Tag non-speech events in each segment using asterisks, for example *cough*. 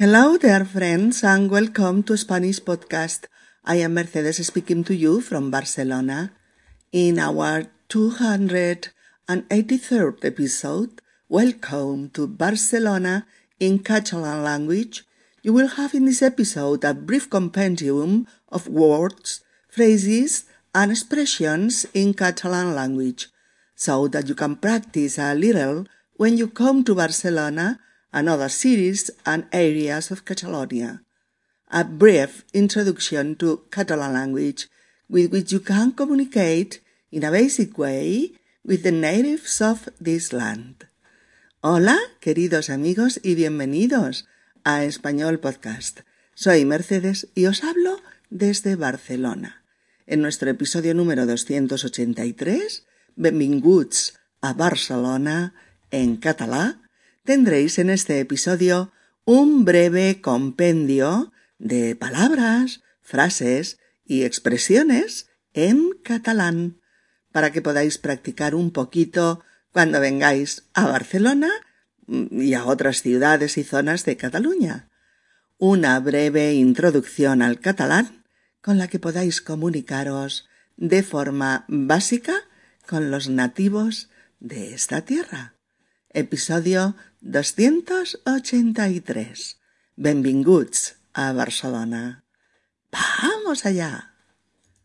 Hello there, friends, and welcome to Spanish Podcast. I am Mercedes speaking to you from Barcelona. In our 283rd episode, Welcome to Barcelona in Catalan language, you will have in this episode a brief compendium of words, phrases, and expressions in Catalan language, so that you can practice a little when you come to Barcelona and other cities and areas of Catalonia. A brief introduction to Catalan language with which you can communicate in a basic way with the natives of this land. Hola, queridos amigos y bienvenidos a Español Podcast. Soy Mercedes y os hablo desde Barcelona. En nuestro episodio número 283, Benvinguts a Barcelona en catalá, tendréis en este episodio un breve compendio de palabras, frases y expresiones en catalán para que podáis practicar un poquito cuando vengáis a Barcelona y a otras ciudades y zonas de Cataluña. Una breve introducción al catalán con la que podáis comunicaros de forma básica con los nativos de esta tierra. Episodio 283. Benvinguts a Barcelona. ¡Vamos allá!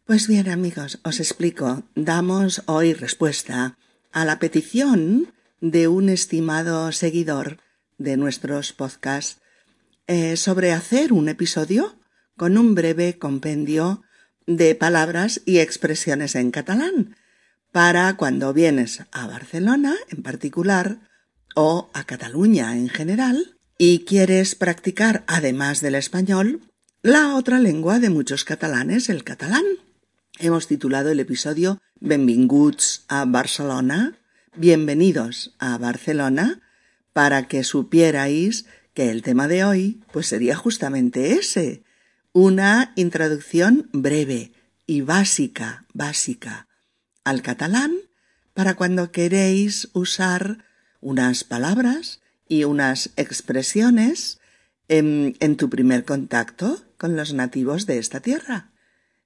Pues bien, amigos, os explico. Damos hoy respuesta a la petición de un estimado seguidor de nuestros podcasts eh, sobre hacer un episodio con un breve compendio de palabras y expresiones en catalán para cuando vienes a Barcelona en particular o a Cataluña en general y quieres practicar, además del español, la otra lengua de muchos catalanes, el catalán. Hemos titulado el episodio Benvinguts a Barcelona, bienvenidos a Barcelona, para que supierais que el tema de hoy pues sería justamente ese, una introducción breve y básica, básica al catalán para cuando queréis usar unas palabras y unas expresiones en, tu primer contacto con los nativos de esta tierra.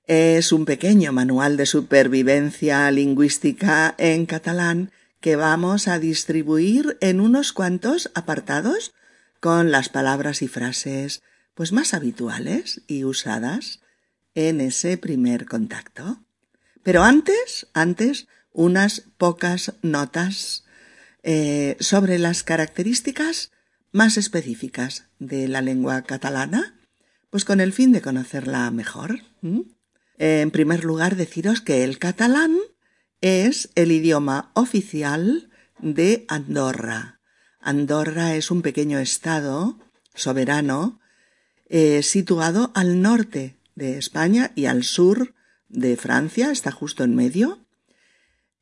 Es un pequeño manual de supervivencia lingüística en catalán que vamos a distribuir en unos cuantos apartados con las palabras y frases pues más habituales y usadas en ese primer contacto. Pero antes, antes, unas pocas notas eh, sobre las características más específicas de la lengua catalana, pues con el fin de conocerla mejor. En primer lugar, deciros que el catalán es el idioma oficial de Andorra. Andorra es un pequeño estado soberano eh, situado al norte de España y al sur de Francia, está justo en medio,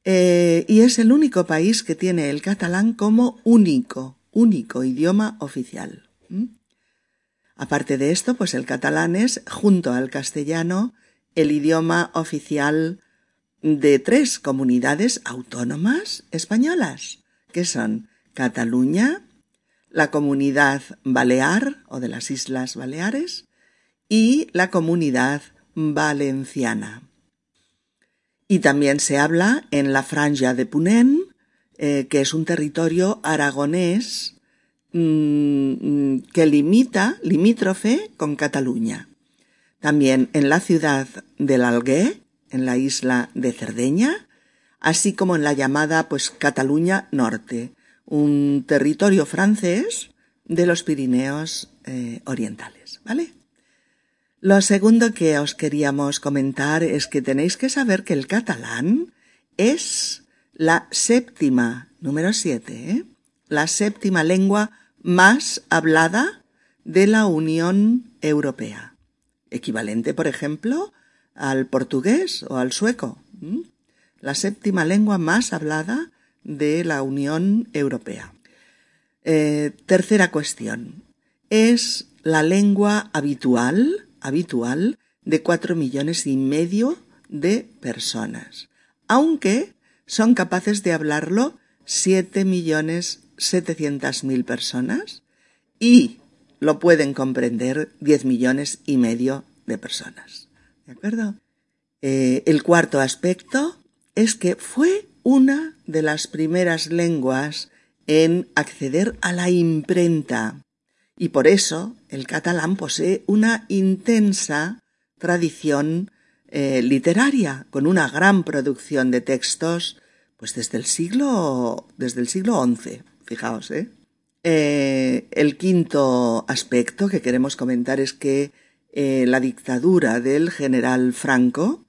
eh, y es el único país que tiene el catalán como único, único idioma oficial. Aparte de esto, pues el catalán es, junto al castellano, el idioma oficial de tres comunidades autónomas españolas, que son Cataluña, la comunidad balear o de las Islas Baleares y la comunidad valenciana. Y también se habla en la franja de Punén, eh, que es un territorio aragonés mmm, que limita, limítrofe con Cataluña. También en la ciudad del Algué, en la isla de Cerdeña, así como en la llamada pues Cataluña Norte, un territorio francés de los Pirineos eh, orientales, ¿vale? Lo segundo que os queríamos comentar es que tenéis que saber que el catalán es la séptima, número siete, ¿eh? la séptima lengua más hablada de la Unión Europea. Equivalente, por ejemplo, al portugués o al sueco. La séptima lengua más hablada de la Unión Europea. Eh, tercera cuestión. Es la lengua habitual habitual de cuatro millones y medio de personas, aunque son capaces de hablarlo siete millones setecientas mil personas y lo pueden comprender 10 millones y medio de personas. ¿De acuerdo? Eh, el cuarto aspecto es que fue una de las primeras lenguas en acceder a la imprenta y por eso el catalán posee una intensa tradición eh, literaria con una gran producción de textos pues desde el siglo desde el siglo XI fijaos ¿eh? eh el quinto aspecto que queremos comentar es que la dictadura del general Franco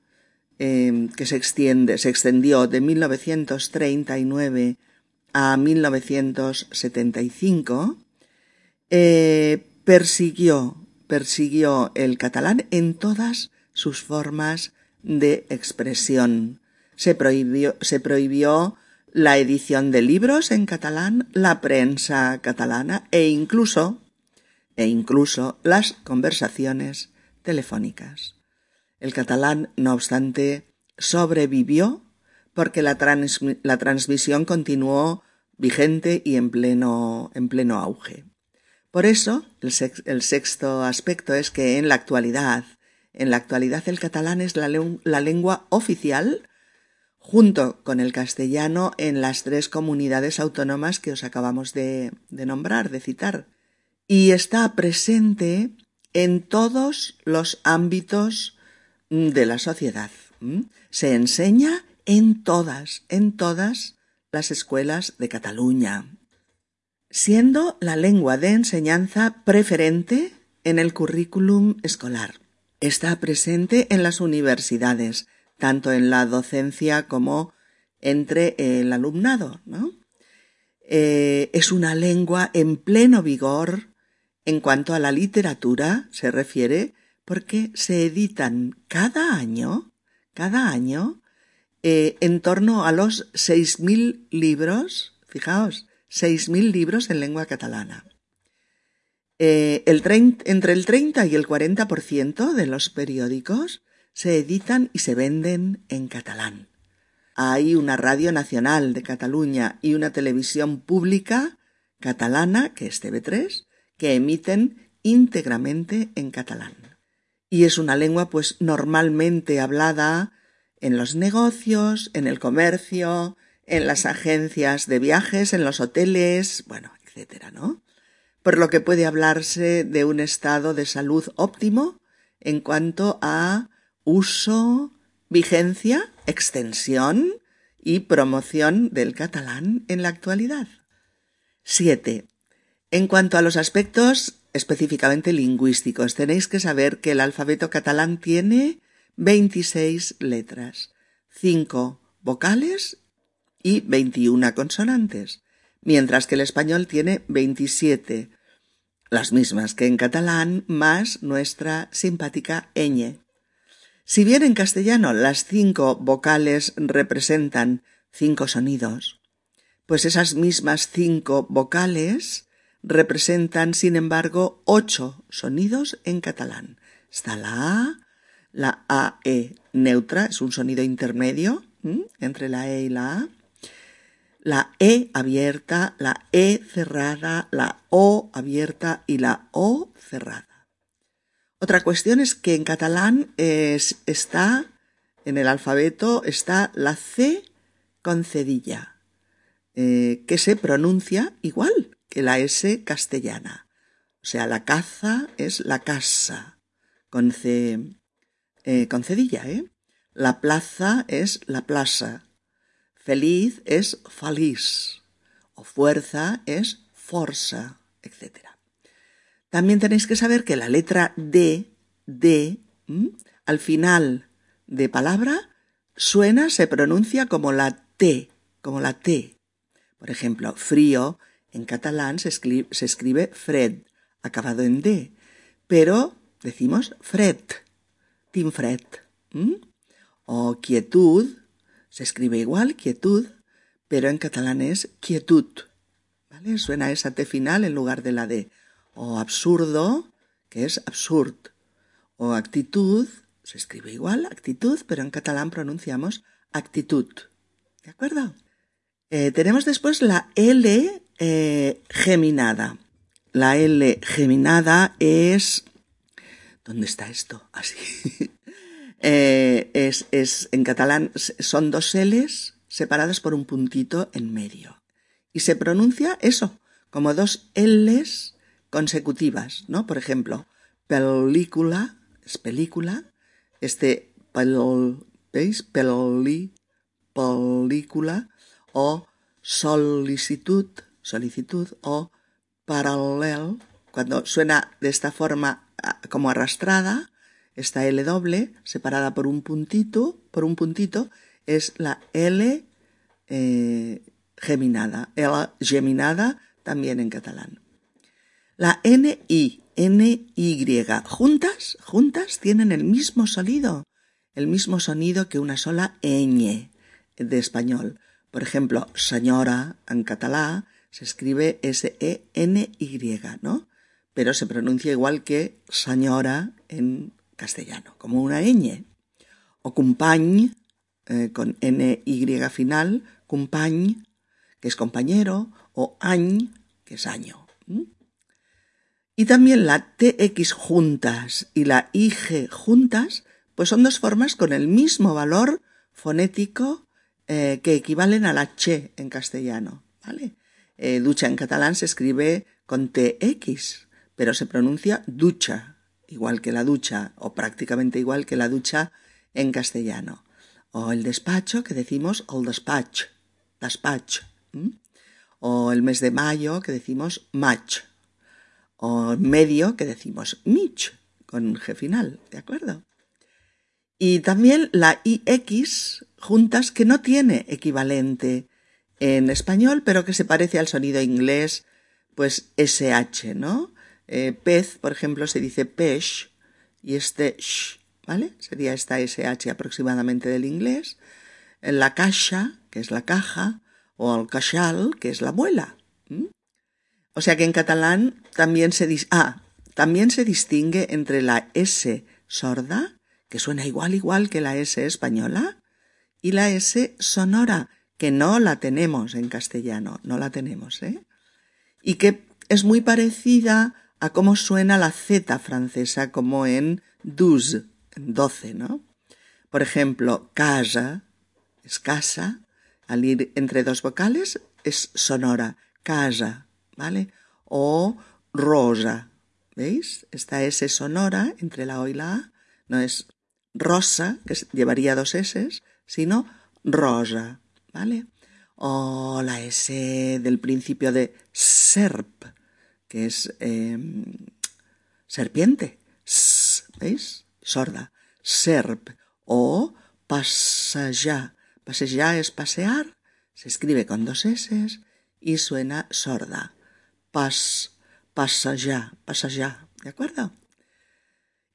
Em, que se extiende, se extendió de 1939 a 1975, eh, persiguió, persiguió el catalán en todas sus formas de expresión. Se prohibió, se prohibió la edición de libros en catalán, la prensa catalana e incluso, e incluso las conversaciones telefónicas. El catalán, no obstante, sobrevivió porque la, transmisión continuó vigente y en pleno, en pleno auge. Por eso, el, sexto aspecto es que en la actualidad, en la actualidad el catalán es la, lengua oficial junto con el castellano en las tres comunidades autónomas que os acabamos de, de nombrar, de citar, y está presente en todos los ámbitos de la sociedad. Se enseña en todas, en todas las escuelas de Cataluña, siendo la lengua de enseñanza preferente en el currículum escolar. Está presente en las universidades, tanto en la docencia como entre el alumnado. Eh, es una lengua en pleno vigor en cuanto a la literatura se refiere porque se editan cada año, cada año, eh, en torno a los 6.000 libros, fijaos, 6.000 libros en lengua catalana. Eh, entre el 30 y el 40% de los periódicos se editan y se venden en catalán. Hay una radio nacional de Cataluña y una televisión pública catalana, que es TV3, que emiten íntegramente en catalán y es una lengua pues normalmente hablada en los negocios, en el comercio, en las agencias de viajes, en los hoteles, bueno, etcétera, ¿no? Por lo que puede hablarse de un estado de salud óptimo en cuanto a uso, vigencia, extensión y promoción del catalán en la actualidad. 7. En cuanto a los aspectos específicamente lingüísticos. Tenéis que saber que el alfabeto catalán tiene 26 letras, 5 vocales y 21 consonantes, mientras que el español tiene 27, las mismas que en catalán, más nuestra simpática ñ. Si bien en castellano las cinco vocales representan cinco sonidos, pues esas mismas cinco vocales representan, sin embargo, ocho sonidos en catalán. Está la A, la AE neutra, es un sonido intermedio entre la E y la A, la E abierta, la E cerrada, la O abierta y la O cerrada. Otra cuestión es que en catalán está, en el alfabeto, está la C con cedilla, eh, que se pronuncia igual que la S castellana. O sea, la caza es la casa, con C, eh, con cedilla, ¿eh? La plaza es la plaza. Feliz es feliz. O fuerza es forza, etc. También tenéis que saber que la letra D, al final de palabra, suena, se pronuncia como la T, como la T. Por ejemplo, frío en catalán se escribe, fred, acabado en D, pero decimos fred, tim fred. O quietud, se escribe igual, quietud, pero en catalán es quietud. ¿Vale? Suena esa T final en lugar de la D. O absurdo, que es absurd. O actitud, se escribe igual, actitud, pero en catalán pronunciamos actitud. ¿De acuerdo? Eh, tenemos después la L eh, geminada. la L geminada es... ¿Dónde está esto? Así. *laughs* eh, es, es, en catalán son dos L's separadas por un puntito en medio. Y se pronuncia eso, como dos L's consecutivas, ¿no? Por ejemplo, película, es película, este pel, ¿veis? Peli, película, o solicitud, solicitud, o paralel, cuando suena de esta forma como arrastrada, esta L doble, separada por un puntito, por un puntito, es la L eh, geminada, L geminada también en catalán. La NI, NY, juntas, juntas tienen el mismo sonido, el mismo sonido que una sola ñ de español. Por ejemplo, señora en catalán se escribe S-E-N-Y, ¿no? Pero se pronuncia igual que señora en castellano, como una ñ. O company, eh, con N-Y final, company, que es compañero, o añ, que es año. Y también la TX juntas y la IG juntas, pues son dos formas con el mismo valor fonético eh, que equivalen a la che en castellano, ¿vale? Eh, ducha en catalán se escribe con TX, pero se pronuncia ducha, igual que la ducha, o prácticamente igual que la ducha en castellano. O el despacho, que decimos el despatch, despatch. O el mes de mayo, que decimos match. O medio, que decimos mich, con G final, ¿de acuerdo? Y también la IX juntas que no tiene equivalente en español, pero que se parece al sonido inglés, pues SH, ¿no? Eh, pez, por ejemplo, se dice pech y este sh, ¿vale? Sería esta SH aproximadamente del inglés. La caja, que es la caja, o el cachal, que es la muela. O sea que en catalán también se, ah, también se distingue entre la S sorda, que suena igual igual que la S española, y la S sonora, que no la tenemos en castellano, no la tenemos, ¿eh? Y que es muy parecida a cómo suena la Z francesa, como en douze, en doce, ¿no? Por ejemplo, casa es casa, al ir entre dos vocales es sonora, casa, ¿vale? O rosa, ¿veis? Esta S sonora entre la O y la A, no es rosa, que llevaría dos S, sino rosa. ¿vale? O la S del principio de serp, que es em, serpiente, ¿veis? Sorda, serp. O pasejar. Pasejar es pasear, se escribe con dos S y suena sorda. Pas, pasejar, pasejar, ¿de acuerdo?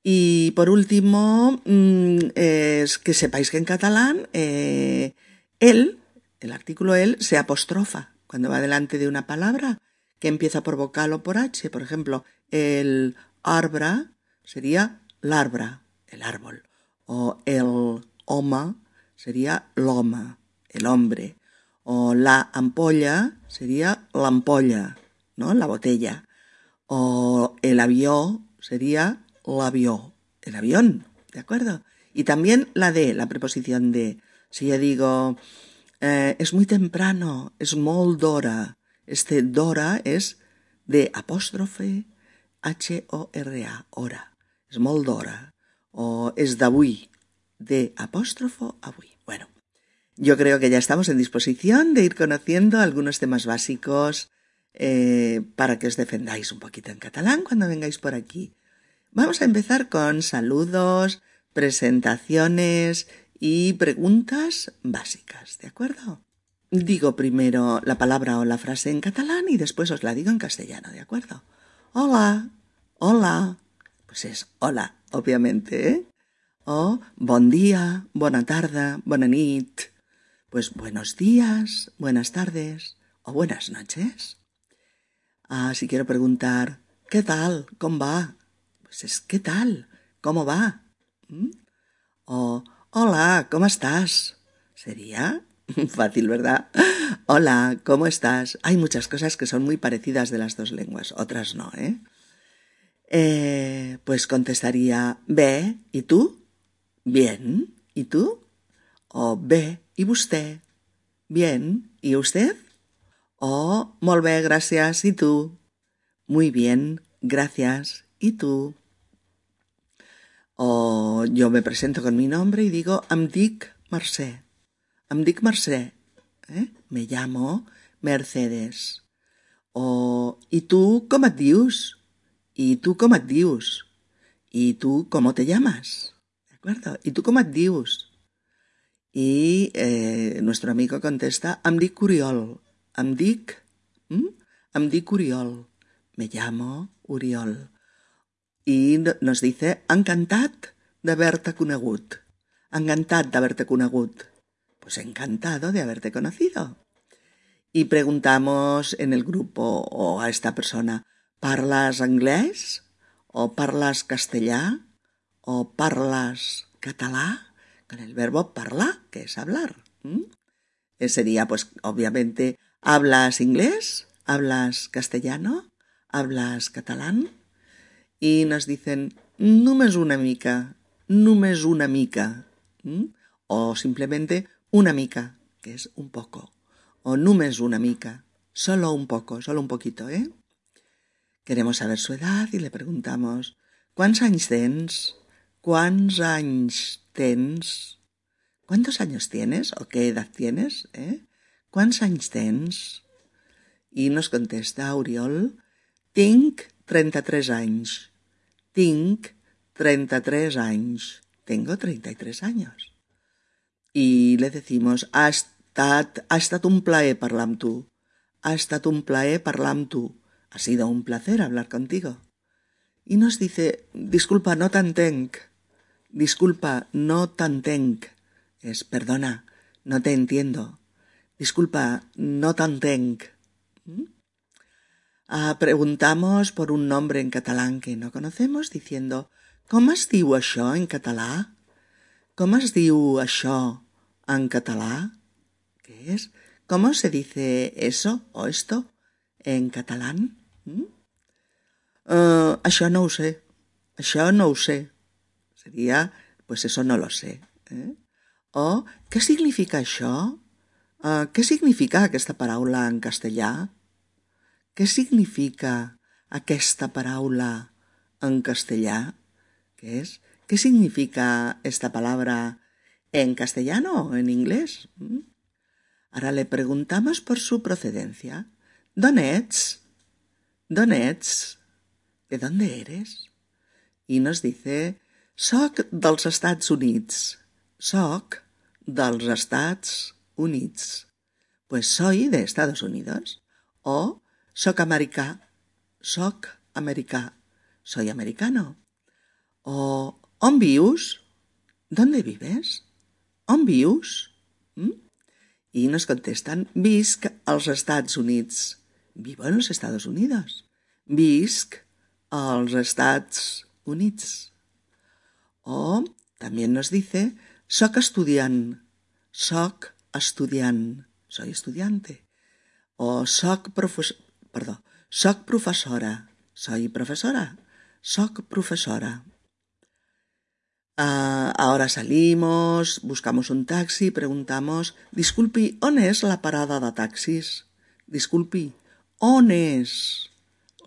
Y por último, mm, es que sepáis que en catalán eh, él el artículo el se apostrofa cuando va delante de una palabra que empieza por vocal o por H. Por ejemplo, el arbra sería l'arbra, el árbol. O el home sería l'home, el hombre. O la ampolla sería la ampolla, ¿no? La botella. O el avión sería l'avió, el avión, ¿de acuerdo? Y también la de, la preposición de. Si yo digo, eh, es muy temprano, es molt d'hora. Este d'hora es de apóstrofe H-O-R-A, hora. Es molt d'hora. O es d'avui, de apóstrofo avui. Bueno, yo creo que ya estamos en disposición de ir conociendo algunos temas básicos eh, para que os defendáis un poquito en catalán cuando vengáis por aquí. Vamos a empezar con saludos, presentaciones y preguntas básicas, ¿de acuerdo? Digo primero la palabra o la frase en catalán y después os la digo en castellano, ¿de acuerdo? Hola, hola. Pues es hola, obviamente, ¿eh? O bon día, bona tarda, bona nit. Pues buenos días, buenas tardes o buenas noches. Ah, si quiero preguntar, ¿qué tal? ¿Cómo va? Pues es ¿qué tal? ¿Cómo va? ¿Mm? O Hola, ¿cómo estás? Sería *laughs* Fácil, ¿verdad? Hola, ¿cómo estás? Hay muchas cosas que son muy parecidas de las dos lenguas, otras no, ¿eh? eh pues contestaría, ve, ¿y tú? Bien, ¿y tú? O ve, ¿y usted? Bien, ¿y usted? O molt bé, gracias, ¿y tú? Muy bien, gracias, ¿y tú? O yo me presento con mi nombre y digo, em dic Mercè. Em dic Mercè. ¿eh? Me llamo Mercedes. O, ¿y tú cómo et dius? ¿Y tú cómo et dius? ¿Y tú cómo te llamas? ¿De acuerdo? ¿Y tú cómo et dius? Y eh, nuestro amigo contesta, em dic Oriol. Em dic... ¿Mm? Em dic Oriol. Me llamo Oriol y nos dice encantat d'haver-te conegut. Encantat d'haberte conegut. Pues encantado de haberte conocido. Y preguntamos en el grupo o a esta persona, ¿parlas inglés? ¿O parlas castellà? ¿O parlas catalá? Con el verbo parla, que es hablar. Sería, pues, obviamente, ¿hablas inglés? ¿Hablas castellano? ¿Hablas catalán? y nos dicen només una mica, només una mica, o simplemente una mica, que es un poco, o només una mica, solo un poco, solo un poquito, ¿eh? Queremos saber su edad y le preguntamos ¿Cuántos años tens? ¿Cuántos años tens? ¿Cuántos años tienes o qué edad tienes? ¿eh? ¿Cuántos años tens? Y nos contesta Oriol, tinc 33 anys. Tinc 33 anys. Tengo 33 años. Y le decimos, ha estat, ha estat un plaer parlar amb tu. Ha estat un plaer parlar amb tu. Ha sido un placer hablar contigo. Y nos dice, disculpa, no t'entenc. Disculpa, no t'entenc. Es, perdona, no te entiendo. Disculpa, no t'entenc. ¿Mm? Ah, preguntamos por un nombre en catalán que no conocemos diciendo ¿Cómo es diu això en català? ¿Cómo es diu això en català? ¿Qué es? ¿Cómo se dice eso o esto en catalán? ¿Mm? Uh, això no ho sé. Això no ho sé. Sería, pues eso no lo sé. Eh? O, què significa això? Uh, què significa aquesta paraula en castellà? Què significa aquesta paraula en castellà? ¿Qué es? ¿Qué significa esta palabra en castellano o en inglés? ¿Mm? Ahora le preguntamos por su procedencia. ¿D'on ets? ¿D'on ets? ¿De dónde eres? Y nos dice, soc dels Estats Units. Soc dels Estats Units. Pues soy de Estados Unidos. O Soc americà. Soc americà. Soy americano. O ¿on vius? ¿Dónde vives? ¿On vius? ¿Mm? Y nos contestan, visc als Estats Units. Vivo en los Estados Unidos. Visc als Estats Units. O también nos dice, soc estudiant. Soc estudiant. Soy estudiante. O soc professor perdó, soc professora, soy profesora, soc profesora. Uh, ahora salimos, buscamos un taxi, preguntamos, disculpi, on és la parada de taxis? Disculpi, on és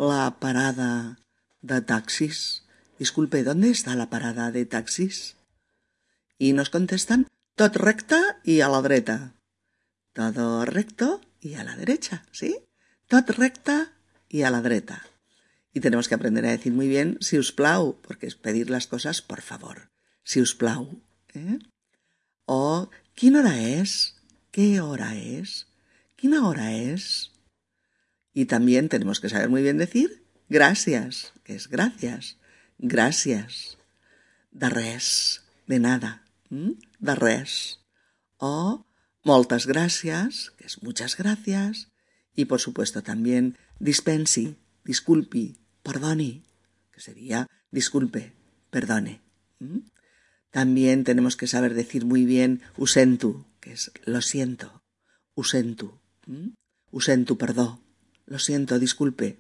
la parada de taxis? Disculpe, ¿dónde está la parada de taxis? Y nos contestan, tot recte y a la dreta. Todo recto y a la derecha, ¿sí? tot recta y a la dreta. Y tenemos que aprender a decir muy bien si us plau, porque es pedir las cosas por favor. Si us plau. ¿eh? O quina hora es? ¿Qué hora es? ¿Quina hora es? Y también tenemos que saber muy bien decir gracias, que es gracias. Gracias. De res, de nada. ¿Mm? De res. O moltes gràcies, que es muchas gracias. Y por supuesto también dispensi, disculpi, perdoni, que sería disculpe, perdone. ¿Mm? También tenemos que saber decir muy bien usentu, que es lo siento, usentu, usentu, perdón, lo siento, disculpe.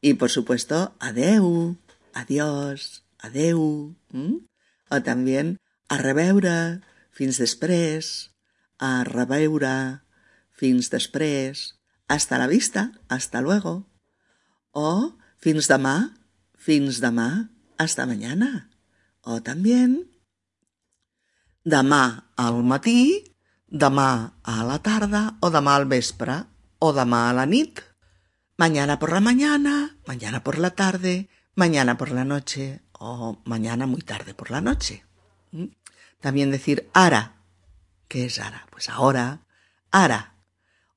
Y por supuesto, adeu, adiós, adeu, o también a reveure, fins després, a reveure, fins després, hasta la vista, hasta luego, o fins demà, fins demà, hasta mañana, o también demà al matí, demà a la tarda o demà al vespre o demà a la nit. Mañana por la mañana, mañana por la tarde, mañana por la noche o mañana muy tarde por la noche. ¿Mm? También decir ara. ¿Qué es ara? Pues ahora, ara.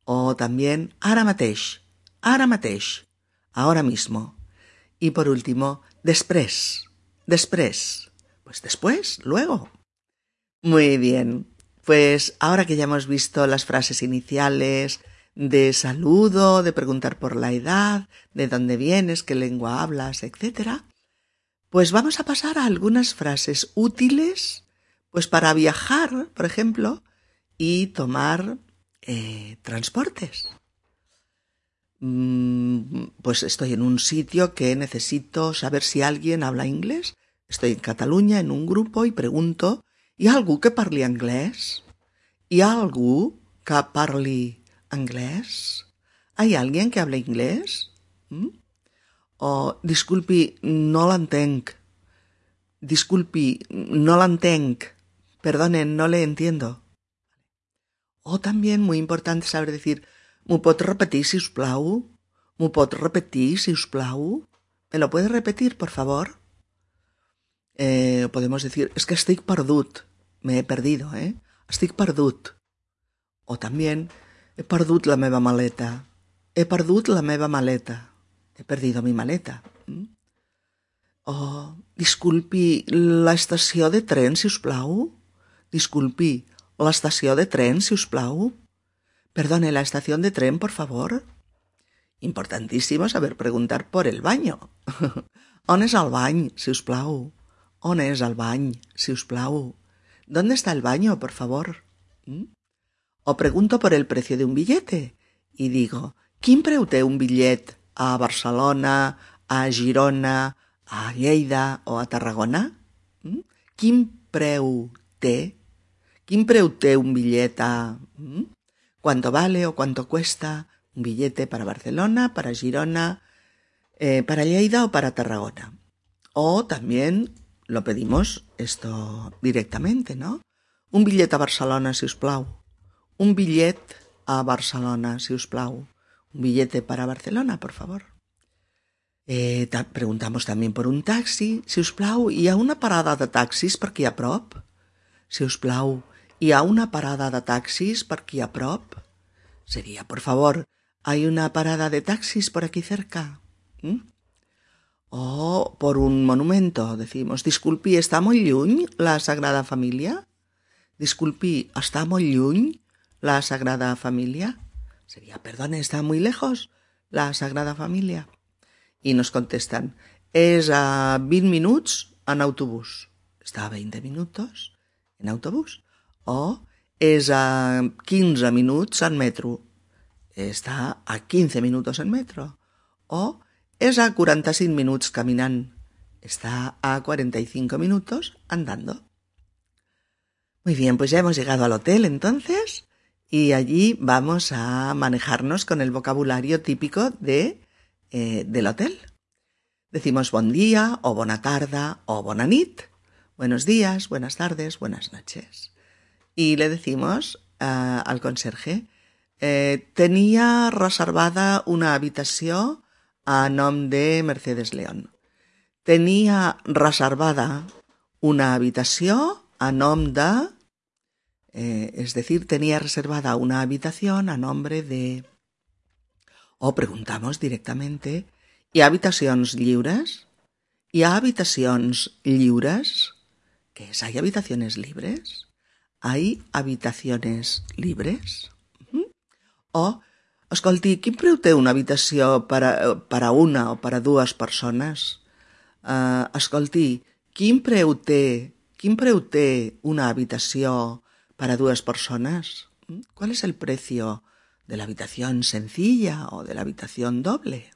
O también ara mateix, ara mateix, ahora mismo. Y por último, després, després. Pues después, luego. Muy bien. Pues ahora que ya hemos visto las frases iniciales de saludo, de preguntar por la edad, de dónde vienes, qué lengua hablas, etc., pues vamos a pasar a algunas frases útiles, pues para viajar, por ejemplo, y tomar eh, transportes. Mm, pues estoy en un sitio que necesito saber si alguien habla inglés. Estoy en Cataluña en un grupo y pregunto ¿Hi ha algú que parli anglès? ¿Hi ha algú que parli anglès? ¿Hay alguien que hable inglés? ¿Mm? O, disculpi, no l'entenc. Disculpi, no l'entenc. Perdonen, no le entiendo. O también, muy importante saber decir, ¿m'ho pot repetir, si us plau? ¿M'ho pot repetir, si us plau? ¿Me lo puede repetir, por favor? Eh, podemos decir, es que estic perdut. Me he perdido, eh? Estic perdut. O también, he perdut la meva maleta. He perdut la meva maleta. He perdido mi maleta. ¿Mm? O, disculpi, l'estació de tren, si us plau? Disculpi, l'estació de tren, si us plau? Perdone, la estación de tren, por favor. Importantísimo saber preguntar por el baño. *laughs* On és el bany, si us plau? On és el bany, si us plau? ¿Dónde está el baño, por favor? ¿Mm? O pregunto por el precio de un billete y digo, quin preu té un billet a Barcelona, a Girona, a Lleida o a Tarragona? ¿Mm? Quin preu té? Quin preu té un billet a... ¿Mm? ¿Cuánto vale o cuánto cuesta un billete para Barcelona, para Girona, eh, para Lleida o para Tarragona? O también lo pedimos esto directamente, ¿no? Un billet a Barcelona, si us plau. Un billet a Barcelona, si us plau. Un billete para Barcelona, por favor. Eh, ta preguntamos també per un taxi. Si us plau, hi ha una parada de taxis per aquí a prop? Si us plau, hi ha una parada de taxis per aquí a prop? Seria, por favor, hay una parada de taxis por aquí cerca? ¿Mm? O por un monumento. Decimos, disculpi, està molt lluny la Sagrada Família? Disculpi, està molt la Sagrada Familia? Sería, perdone, ¿está muy lejos la Sagrada Familia? Y nos contestan, es a 20 minuts en autobús. Està a 20 minutos en autobús. O és a 15 minuts en metro. Està a 15 minutos en metro. O es a 45 minutos caminando. Está a 45 minutos andando. Muy bien, pues ya hemos llegado al hotel entonces y allí vamos a manejarnos con el vocabulario típico de, eh, del hotel. Decimos buen día o buena tarde o bona nit. Buenos días, buenas tardes, buenas noches. Y le decimos uh, al conserje, eh, tenía reservada una habitación a nom de Mercedes León. Tenia reservada una habitació a nom de... Eh, es decir, tenía reservada una habitación a nombre de... O preguntamos directamente, ¿hi ha habitacions lliures? ¿Hi ha habitacions lliures? ¿Qué es? ¿Hay habitaciones libres? ¿Hay habitaciones libres? ¿Mm? O Escolti, quin preu té una habitació per a, per a una o per a dues persones? Uh, escolti, quin preu té, quin preu té una habitació para dos personas. ¿Cuál es el precio de la habitación sencilla o de la habitación doble?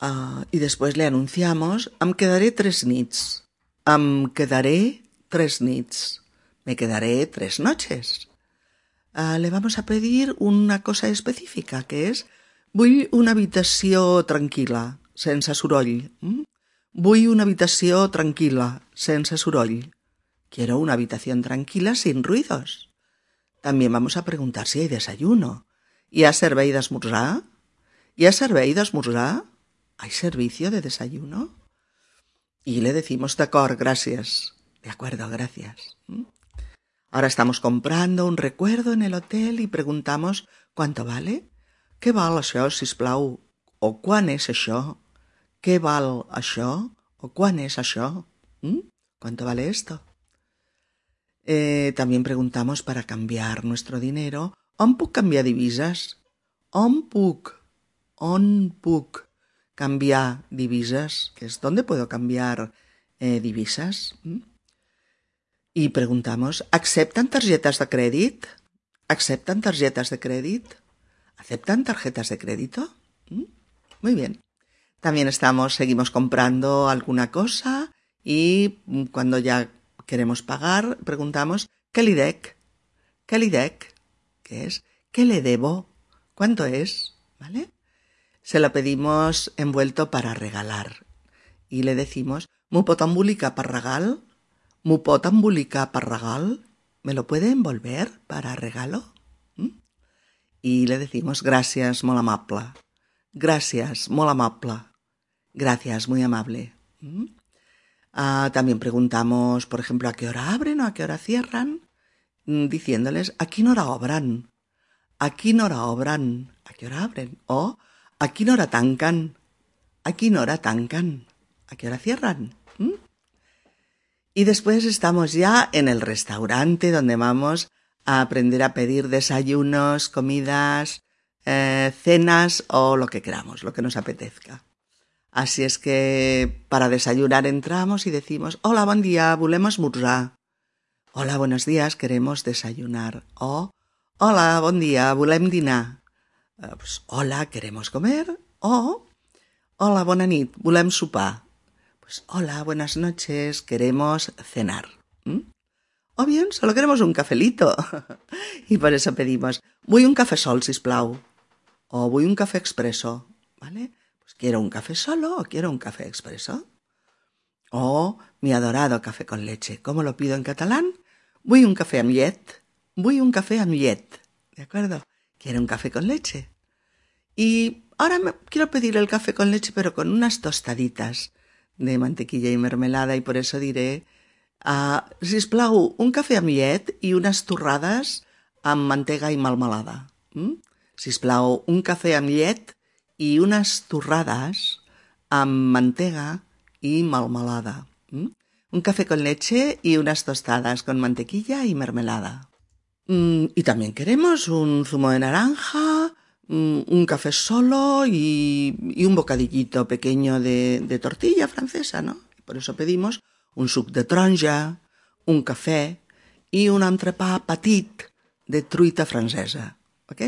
Uh, y después le anunciamos, em quedaré tres nits. Em quedaré tres nits. Me quedaré tres noches. Uh, le vamos a pedir una cosa específica, que és vull una habitació tranquil·la, sense soroll. Mm? Vull una habitació tranquil·la, sense soroll. Quiero una habitación tranquila sin ruidos. También vamos a preguntar si hay desayuno. ¿Y ha servei d'esmorzar? ¿Y ha servei d'esmorzar? ¿Hay servicio de desayuno? Y le decimos, de gracias. De acuerdo, gracias. Ahora estamos comprando un recuerdo en el hotel y preguntamos ¿cuánto vale? Què val això, sisplau? O quan és això? Què val això? O quan és això? ¿Mm? ¿Cuánto vale esto? Eh, también preguntamos para cambiar nuestro dinero ¿on puc canviar divises? ¿On puc? ¿On puc? cambiar divisas, que es ¿dónde puedo cambiar eh, divisas? ¿Mm? Y preguntamos, ¿aceptan tarjetas de crédito? ¿Aceptan tarjetas de crédito? ¿Aceptan tarjetas de crédito? ¿Mm? Muy bien. También estamos, seguimos comprando alguna cosa y cuando ya queremos pagar, preguntamos, ¿qué lidec? ¿Qué es? ¿Qué le debo? ¿Cuánto es? ¿Vale? se lo pedimos envuelto para regalar. Y le decimos, ¿mu pot embolicar per regal? ¿Mu pot embolicar regal? ¿Me lo puede envolver para regalo? ¿Mm? Y le decimos, gracias, muy amable. Gracias, muy amable. Gracias, muy amable. ¿Mm? Ah, también preguntamos, por ejemplo, a qué hora abren o a qué hora cierran, mm, diciéndoles, ¿a qué hora obran? ¿A qué hora obran? ¿A qué hora abren? O ¿A qué hora tancan? ¿A qué hora tancan? ¿A qué hora cierran? ¿Mm? Y después estamos ya en el restaurante donde vamos a aprender a pedir desayunos, comidas, eh, cenas o lo que queramos, lo que nos apetezca. Así es que para desayunar entramos y decimos, hola, buen día, volem esmorzar. Hola, buenos días, queremos desayunar. O, hola, buen día, volem dinar. Eh, pues, hola, queremos comer. O, hola, bona nit, volem. Pues, hola, buenas noches, queremos cenar. O bien, solo queremos un cafelito. *laughs* y por eso pedimos, voy un café sol, sisplau. O voy un café expreso. ¿Vale? Pues quiero un café solo o quiero un café expreso. O mi adorado café con leche. ¿Cómo lo pido en catalán? Voy un café amb llet. Voy un café amb llet. ¿De acuerdo? Quiero un café con leche. Y ahora me, quiero pedir el café con leche, pero con unas tostaditas de mantequilla y mermelada, y por eso diré, uh, sisplau, un café amb llet i unes torrades amb mantega i melmelada. Mm? Sisplau, un café amb llet i unes torrades amb mantega y malmalada. ¿Mm? Un café con leche y unas tostadas con mantequilla y mermelada. Mm, y también queremos un zumo de naranja, un café solo y, un bocadillito pequeño de, tortilla francesa, ¿no? Por eso pedimos un suc de taronja, un café y un entrepà petit de truita francesa, ¿ok?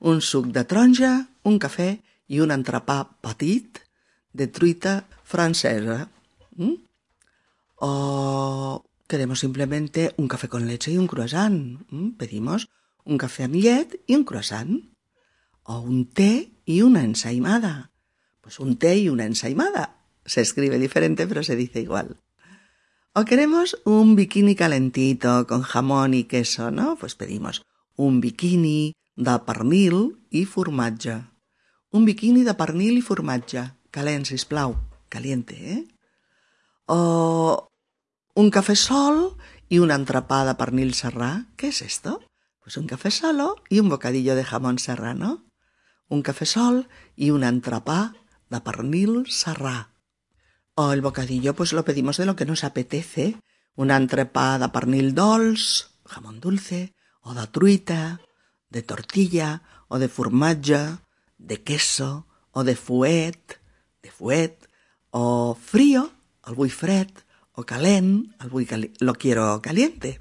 Un suc de taronja, un café y un entrepà petit de truita francesa. ¿Mm? O queremos simplemente un café con leche y un croissant. ¿Mm? Pedimos un café amb llet y un croissant. O un té y una ensaimada. Pues un té y una ensaimada. Se escribe diferente, pero se dice igual. O queremos un bikini calentito con jamón y queso, ¿no? Pues pedimos un bikini de pernil i formatge. Un bikini de pernil i formatge. Calent, sisplau. Caliente, eh? O un café sol y un entrepà de pernil serrà. ¿Qué es esto? Pues un café solo y un bocadillo de jamón serrano. Un café sol y un entrepà de pernil serrà. O el bocadillo pues lo pedimos de lo que nos apetece. Un entrepà de pernil dolç, jamón dulce, o de truita, de tortilla, o de formatge, de queso, o de fuet, de fuet, o frío, el vull fred, o calent, el vull cali lo quiero caliente.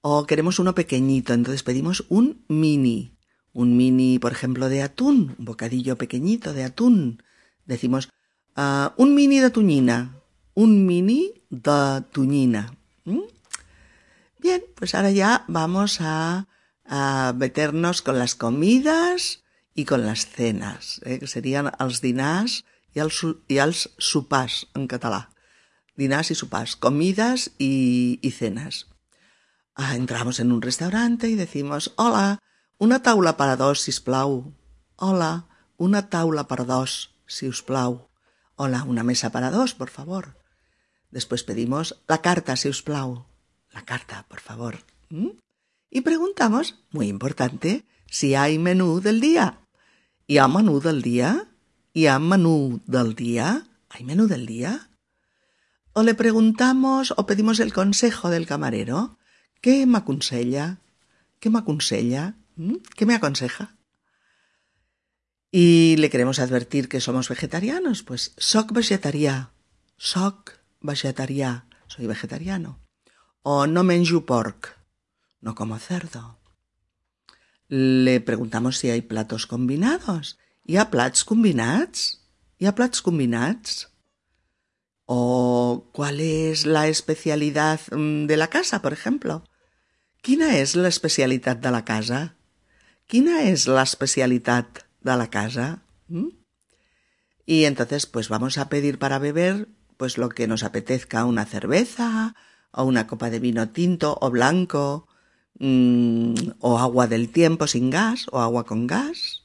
O queremos uno pequeñito, entonces pedimos un mini. Un mini, por ejemplo, de atún, un bocadillo pequeñito de atún. Decimos uh, un mini de tuñina, un mini de tuñina. ¿Mm? Bien, pues ahora ya vamos a, meternos con las comidas i con les cenes, eh, que serien els dinars i els, i els sopars en català. Dinars y sopars, comidas y, y cenas. Ah, entramos en un restaurante y decimos, hola, una taula para dos, si us plau. Hola, una taula para dos, si us plau. Hola, una mesa para dos, por favor. Después pedimos la carta, si us plau. La carta, por favor. ¿Mm? Y preguntamos, muy importante, si hay menú del día. ¿Y hay menú del día? ¿Y hay menú del día? ¿Hay menú del día? O le preguntamos o pedimos el consejo del camarero. ¿Qué me aconsella? ¿Qué me aconsella? ¿Mm? ¿Qué me aconseja? Y le queremos advertir que somos vegetarianos, pues soc vegetarià, soc vegetarià, soy vegetariano. O no menjo porc, no como cerdo. Le preguntamos si hay platos combinados. ¿Hi ha plats combinats? ¿Hi ha plats combinats? ¿O cuál es la especialidad mm, de la casa, por ejemplo? Quina és l'especialitat de la casa? Quina és l'especialitat de la casa? ¿Mm? Y entonces, pues vamos a pedir para beber, pues lo que nos apetezca, una cerveza, o una copa de vino tinto o blanco, mmm, o agua del tiempo sin gas, o agua con gas,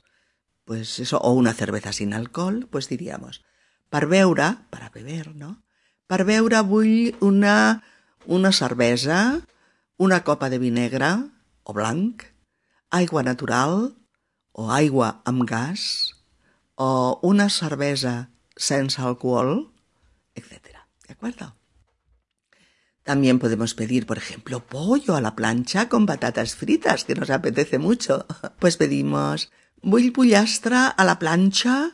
pues eso, o una cerveza sin alcohol, pues diríamos, per beure, para beber, no? Per beure vull una, una cervesa, una copa de vi negre o blanc, aigua natural o aigua amb gas, o una cervesa sense alcohol, etc. ¿De acuerdo? También podemos pedir, por ejemplo, pollo a la plancha con patatas fritas, que nos apetece mucho. *laughs* Pues pedimos vull pollastre a la planxa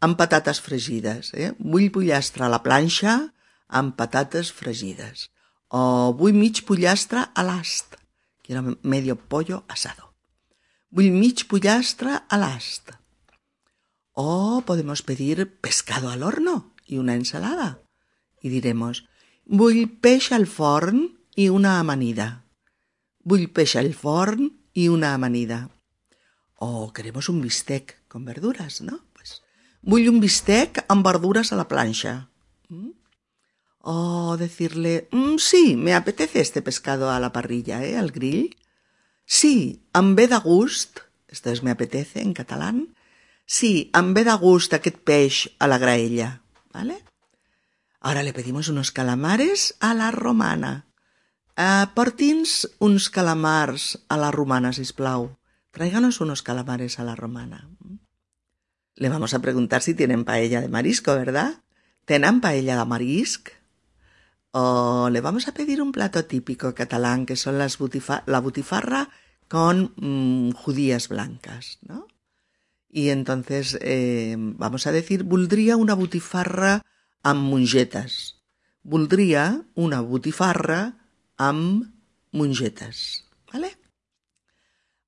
amb patates fregides. Eh? Pollastre a la planxa amb patates fregides. O vull mig pollastre a l'ast. Quiero medio pollo asado. Vull mig pollastre a l'ast. O podemos pedir pescado al horno y una ensalada. Y diremos, vull peix al forn i una amanida. Vull peix al forn y una amanida. O queremos un bistec con verduras, ¿no? Pues vull un bistec amb verdures a la planxa. ¿Mm? O decirle, mmm, sí, me apetece este pescado a la parrilla, ¿eh? Al grill. Sí, em ve de gust, esto es me apetece en catalán, sí, em ve de gust aquest peix a la graella, ¿vale? Ahora le pedimos unos calamares a la romana. Uh, porti'ns uns calamars a la romana, sisplau. Tráiganos unos calamares a la romana. Le vamos a preguntar si tienen paella de marisco, ¿verdad? ¿Tenen paella de marisc? O le vamos a pedir un plato típico catalán que son las butifa la butifarra con mmm, judías blancas, ¿no? Y entonces eh, vamos a decir, voldria una butifarra amb mongetes. Voldria una butifarra amb mongetes, ¿vale?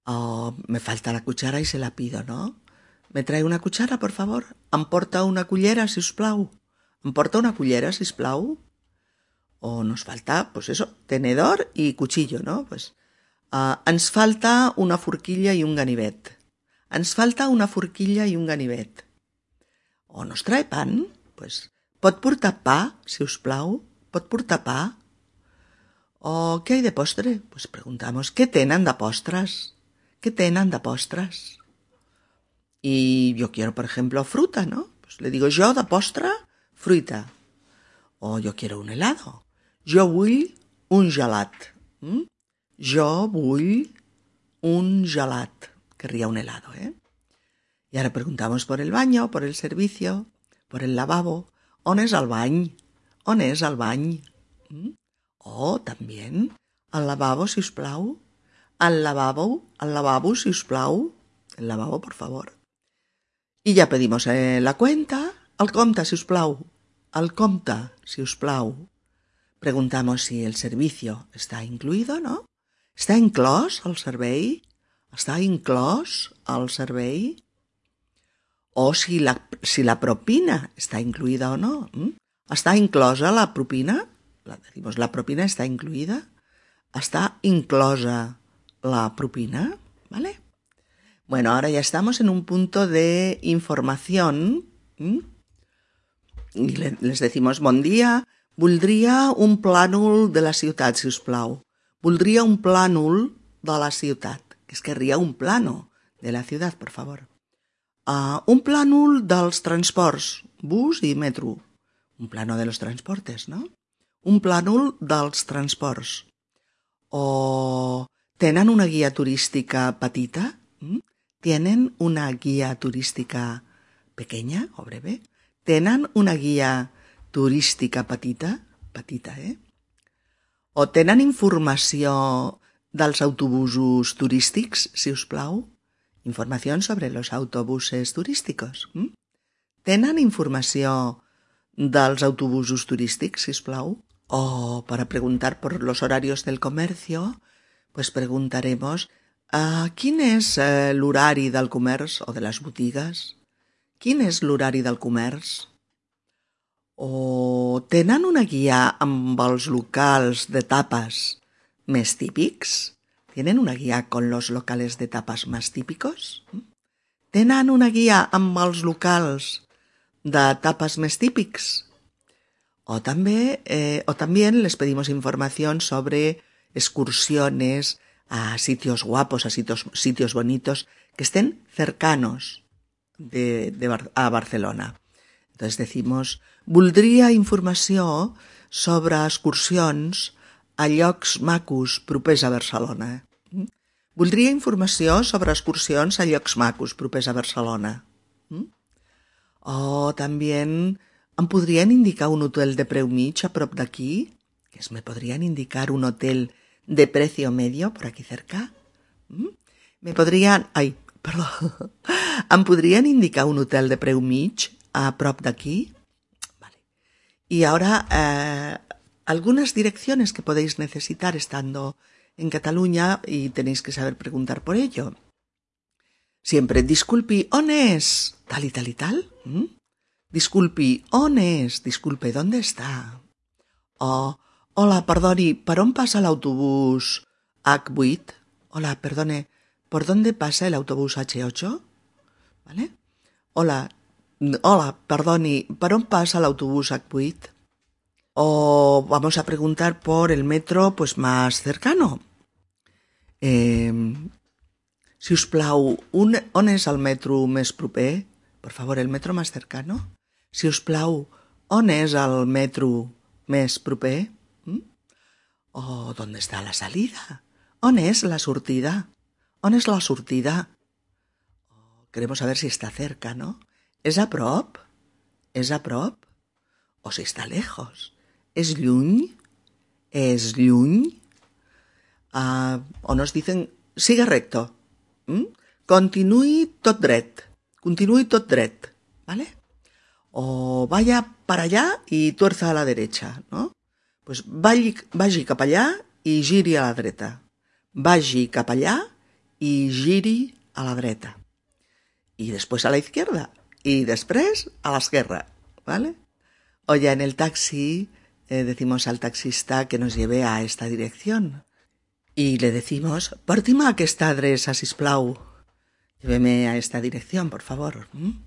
Oh, me falta la cuchara y se la pido, ¿no? ¿Me trae una cuchara, por favor? Em porta una cullera, si us plau? Em porta una cullera, si us plau? O nos falta, pues eso, tenedor y cuchillo, ¿no? Pues uh, ens falta una forquilla i un ganivet. Ens falta una forquilla i un ganivet. O nos trae pan, pues pot portar pa, si us plau? Pot portar pa? O què hay de postre? Pues preguntamos, ¿qué tenen de postres? ¿Qué tenen de postres? Y yo quiero, por ejemplo, fruta, ¿no? Pues le digo yo de postre, fruita. O yo quiero un helado. Jo vull un gelat. ¿Mm? Jo vull un gelat. Querría un helado, ¿eh? Y ahora preguntamos por el baño, por el servicio, por el lavabo. On és el bany? On és el bany? ¿Mm? O también al lavabo, si us plau. Al lavabo, al lavabo, si us plau. El lavabo, por favor. Y ya pedimos eh, la cuenta. El compte, si us plau. El compte, si us plau. Preguntamos si el servicio está incluido, ¿no? Està inclòs el servei? Està inclòs el servei? O si la, si la propina está incluida o no. ¿Está inclosa la propina? La, decimos, la propina está incluida. ¿Está inclosa la propina? ¿Vale? Bueno, ahora ya estamos en un punto de información. Y les decimos, bon dia, voldria un plànol de la ciutat, si us plau. Voldria un plànol de la ciutat. Es querria un plano de la ciutat, por favor. Uh, un plànol dels transports, bus i metro. Un plano de los transportes, no? Un plànol dels transports. O tenen una guia turística petita? Mm? Tenen una guia turística pequeña o breve? Tenen una guia turística petita? Petita, eh? O tenen informació dels autobusos turístics, si us plau? Información sobre los autobuses turísticos. ¿Mm? Tenen informació dels autobusos turístics, si us plau? O para preguntar por los horarios del comercio, pues preguntaremos uh, quin és uh, l'horari del comerç o de les botigues? Quin és l'horari del comerç? O tenen una guia amb els locals de tapes més típics? ¿Tienen una guía con los locales de tapas más típicos? ¿Tenen una guía amb els locals de tapas més típics? O, també, eh, o también les pedimos información sobre excursiones a sitios guapos, a sitios, sitios bonitos que estén cercanos de, de, a Barcelona. Entonces decimos, voldria informació sobre excursions a llocs macos propers a Barcelona. Voldria informació sobre excursions a llocs macos propers a Barcelona. Mm? O també em podrien indicar un hotel de preu mig a prop d'aquí? Que es me podrien indicar un hotel de precio medio por aquí cerca? ¿Mm? Me podrien... Ai, perdó. *laughs* em podrien indicar un hotel de preu mig a prop d'aquí? Y ahora eh, algunas direcciones que podéis necesitar estando en Cataluña y tenéis que saber preguntar por ello. Siempre, disculpi, on és? Tal y tal y tal. Disculpi, on és? Disculpe, ¿dónde está? O, hola, perdoni, per on passa l'autobús H8? Hola, perdone, ¿por dónde pasa el autobús H8? ¿Vale? Hola, hola, perdoni, ¿per on passa l'autobús H8? O vamos a preguntar por el metro pues más cercano. Eh, si us plau, un, on és el metro més proper? Per favor, el metro més cercano. Si us plau, on és el metro més proper? ¿Mm? O on està la salida? On és la sortida? On és la sortida? Queremos saber si està cerca, ¿no? És a prop? És a prop? O si està lejos? És lluny? És lluny? uh, o nos dicen siga recto, ¿Mm? continúe tot dret, continúe tot dret, ¿vale? O vaya para allá y tuerza a la derecha, ¿no? Pues vagi, vagi cap allà i giri a la dreta. Vagi cap allà i giri a la dreta. Y después a la izquierda. Y después a la esquerra, ¿vale? O ya en el taxi eh, decimos al taxista que nos lleve a esta dirección. y le decimos, partim a aquesta adreça, sisplau. Lléveme a esta dirección, por favor. ¿Mm?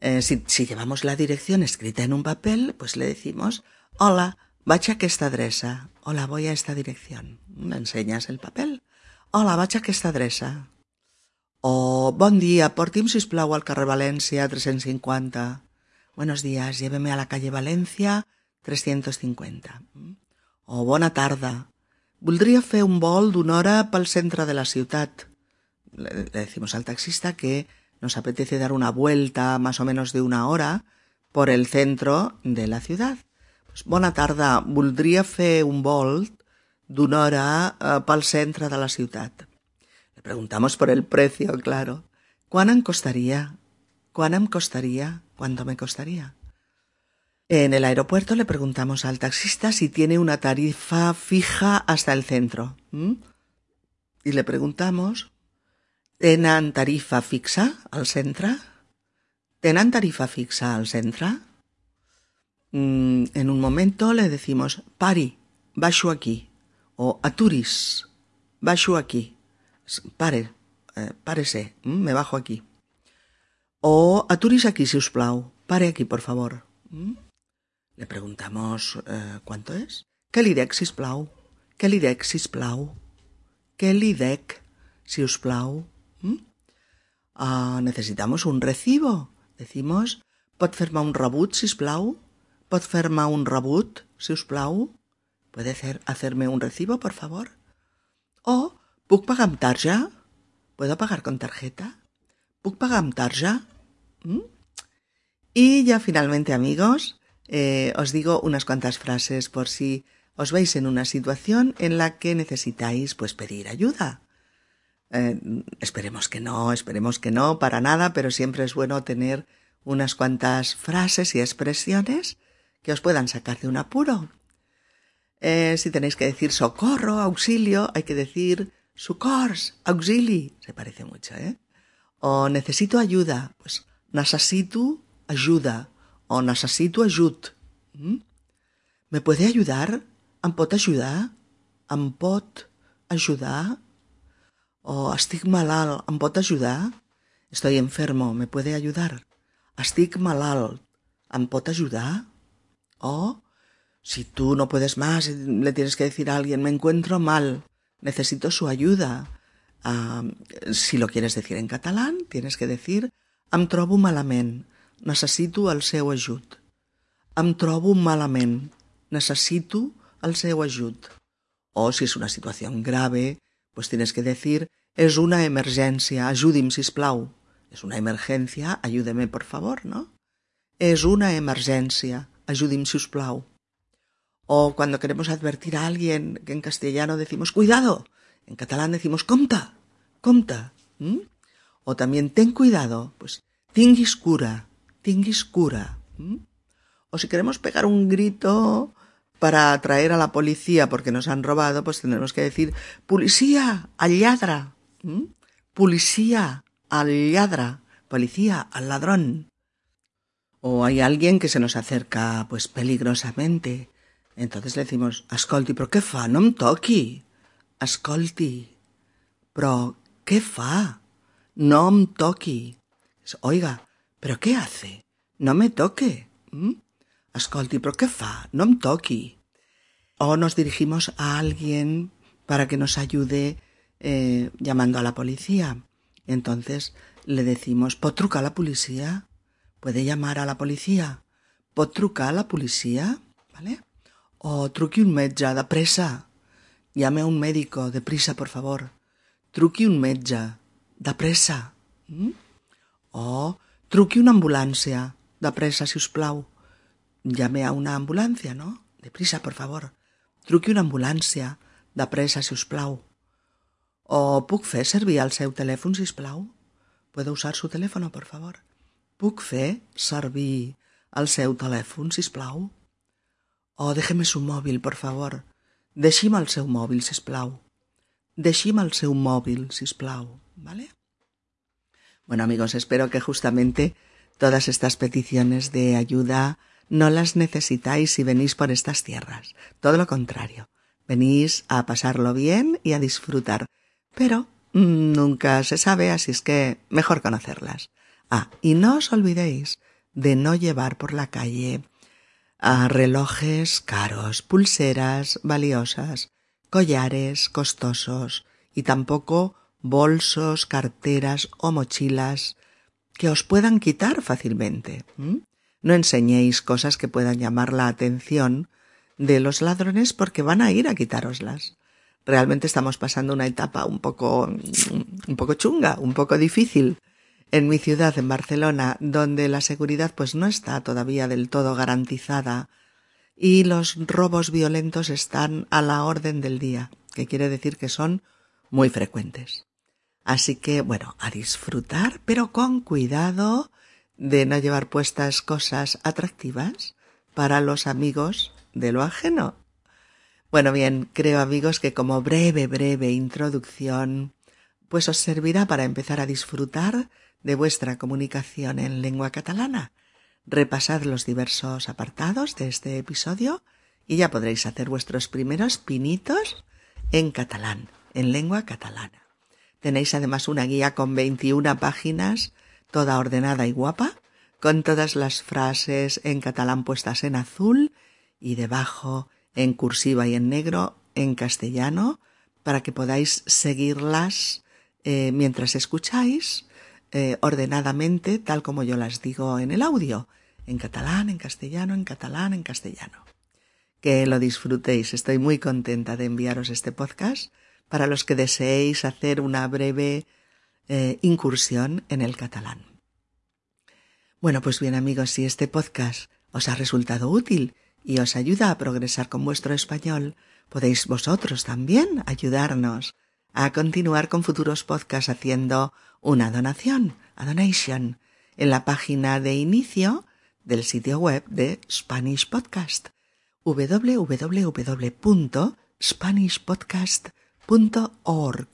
Eh, si, llevamos la dirección escrita en un papel, pues le decimos, hola, vaig a aquesta adreça. Hola, voy a esta dirección. ¿Me enseñas el papel? Hola, vaig a aquesta adreça. O, bon dia, porti'm, sisplau, al carrer València 350. Buenos días, lléveme a la calle Valencia 350. ¿Mm? O, bona tarda, Voldria fer un vol d'una hora pel centre de la ciutat. Le, decimos al taxista que nos apetece dar una vuelta más o menos de una hora por el centro de la ciudad. Pues, bona tarda, voldria fer un vol d'una hora eh, pel centre de la ciutat. Preguntamos por el precio, claro. ¿Cuán em costaría? ¿Cuán em costaría? ¿Cuánto me costaría? En el aeropuerto le preguntamos al taxista si tiene una tarifa fija hasta el centro. Y le preguntamos, ¿tenen tarifa fixa al centre? ¿Tenen tarifa fixa al centre? Mm, en un momento le decimos, pari, baixo aquí, o aturis, baixo aquí, pare, eh, párese, mm, me bajo aquí. O aturis aquí, si us plau, pare aquí, por favor. Mm. Le preguntamos, eh, ¿cuánto es? ¿Qué li dec, si plau? ¿Qué li dec, si plau? ¿Qué li dec, si us plau? Ah, necesitamos un recibo. Decimos, pot fer-me un rebut, si plau? Pot un rebut, si us plau? ¿Puede hacer, hacerme un recibo, por favor? O, ¿puc pagar tarja? ¿Puedo pagar con tarjeta? ¿Puc tarja? ¿Mm? Y ya finalmente, amigos, eh, os digo unas cuantas frases por si os veis en una situación en la que necesitáis pues pedir ayuda. Eh, esperemos que no, esperemos que no, para nada, pero siempre es bueno tener unas cuantas frases y expresiones que os puedan sacar de un apuro. Eh, si tenéis que decir socorro, auxilio, hay que decir socors, auxili. Se parece mucho, ¿eh? O necesito ayuda, pues necesito ayuda o necesito ajut. ¿Mm? ¿Me puede ayudar? Em pot ajudar? Em pot ajudar? O estic malalt, em pot ayudar? Estoy enfermo, ¿me puede ayudar? Estic malalt, em pot ayudar? O si tú no puedes más, le tienes que decir a alguien, me encuentro mal, necesito su ayuda. Uh, si lo quieres decir en catalán, tienes que decir, em trobo malament, necessito el seu ajut. Em trobo malament, necesito el seu ajut. O si es una situación grave, pues tienes que decir, es una emergencia, ajudi'm, sisplau. Es una emergencia, ayúdeme, por favor, ¿no? Es una emergencia, ajudi'm, sisplau. O cuando queremos advertir a alguien, que en castellano decimos cuidado, en catalán decimos compta, compta. O también ten cuidado, pues tinguis cura, tinguis cura. O si queremos pegar un grito para atraer a la policía porque nos han robado, pues tendremos que decir policía, al lladra. Policía, al lladra. Policía, al ladrón. O hay alguien que se nos acerca pues peligrosamente entonces le decimos, escolti, però què fa? No em toqui. Escolti, però què fa? No em. Oiga, però què hace? No me toque. ¿Mm? Escolti, però què fa? No em. O nos dirigimos a alguien para que nos ayude eh, llamando a la policía. Entonces le decimos, ¿pot trucar a la policía? ¿Puede llamar a la policía? ¿Pot trucar a la policía? ¿Vale? O truqui un metge, de pressa. Llame a un médico, de prisa, por favor. Truqui un metge, de pressa. Mm? O truqui una ambulància, de pressa, si us plau. Llame a una ambulància, ¿no? De prisa, por favor. Truqui una ambulància, de pressa, si us plau. O puc fer servir el seu telèfon, si us plau? ¿Puedo usar su teléfono, por favor? Puc fer servir el seu telèfon, si us plau? Oh, déjeme su mòbil, por favor. Deixi'm el seu mòbil, si plau. Deixi'm el seu mòbil, si plau. ¿Vale? Bueno, amigos, espero que justamente todas estas peticiones de ayuda no las necesitáis si venís por estas tierras. Todo lo contrario. Venís a pasarlo bien y a disfrutar. Pero nunca se sabe, así es que mejor conocerlas. Ah, y no os olvidéis de no llevar por la calle a relojes caros, pulseras valiosas, collares costosos y tampoco bolsos, carteras o mochilas que os puedan quitar fácilmente. No enseñéis cosas que puedan llamar la atención de los ladrones porque van a ir a quitároslas. Realmente estamos pasando una etapa un poco, un poco chunga, un poco difícil en mi ciudad, en Barcelona, donde la seguridad pues no está todavía del todo garantizada y los robos violentos están a la orden del día, que quiere decir que son muy frecuentes. Así que, bueno, a disfrutar, pero con cuidado de no llevar puestas cosas atractivas para los amigos de lo ajeno. Bueno, bien, creo amigos que como breve, breve introducción, pues os servirá para empezar a disfrutar de vuestra comunicación en lengua catalana. Repasad los diversos apartados de este episodio y ya podréis hacer vuestros primeros pinitos en catalán, en lengua catalana. Tenéis además una guía con 21 páginas, toda ordenada y guapa, con todas las frases en catalán puestas en azul y debajo en cursiva y en negro en castellano, para que podáis seguirlas eh, mientras escucháis eh, ordenadamente, tal como yo las digo en el audio, en catalán, en castellano, en catalán, en castellano que lo disfrutéis. Estoy muy contenta de enviaros este podcast para los que deseéis hacer una breve eh, incursión en el catalán. Bueno, pues bien amigos, si este podcast os ha resultado útil y os ayuda a progresar con vuestro español, podéis vosotros también ayudarnos a continuar con futuros podcasts haciendo una donación, a donation, en la página de inicio del sitio web de Spanish Podcast www.spanishpodcast.org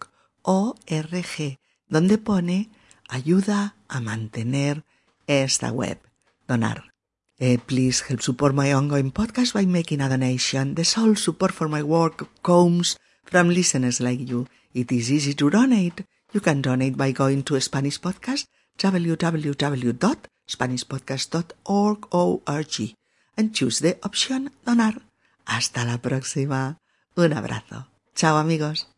donde pone ayuda a mantener esta web. Donar. Uh, please help support my ongoing podcast by making a donation. The sole support for my work comes from listeners like you. It is easy to donate. You can donate by going to Spanish Podcast, www.spanishpodcast.org and choose the option donar. Hasta la próxima. Un abrazo. Chao amigos.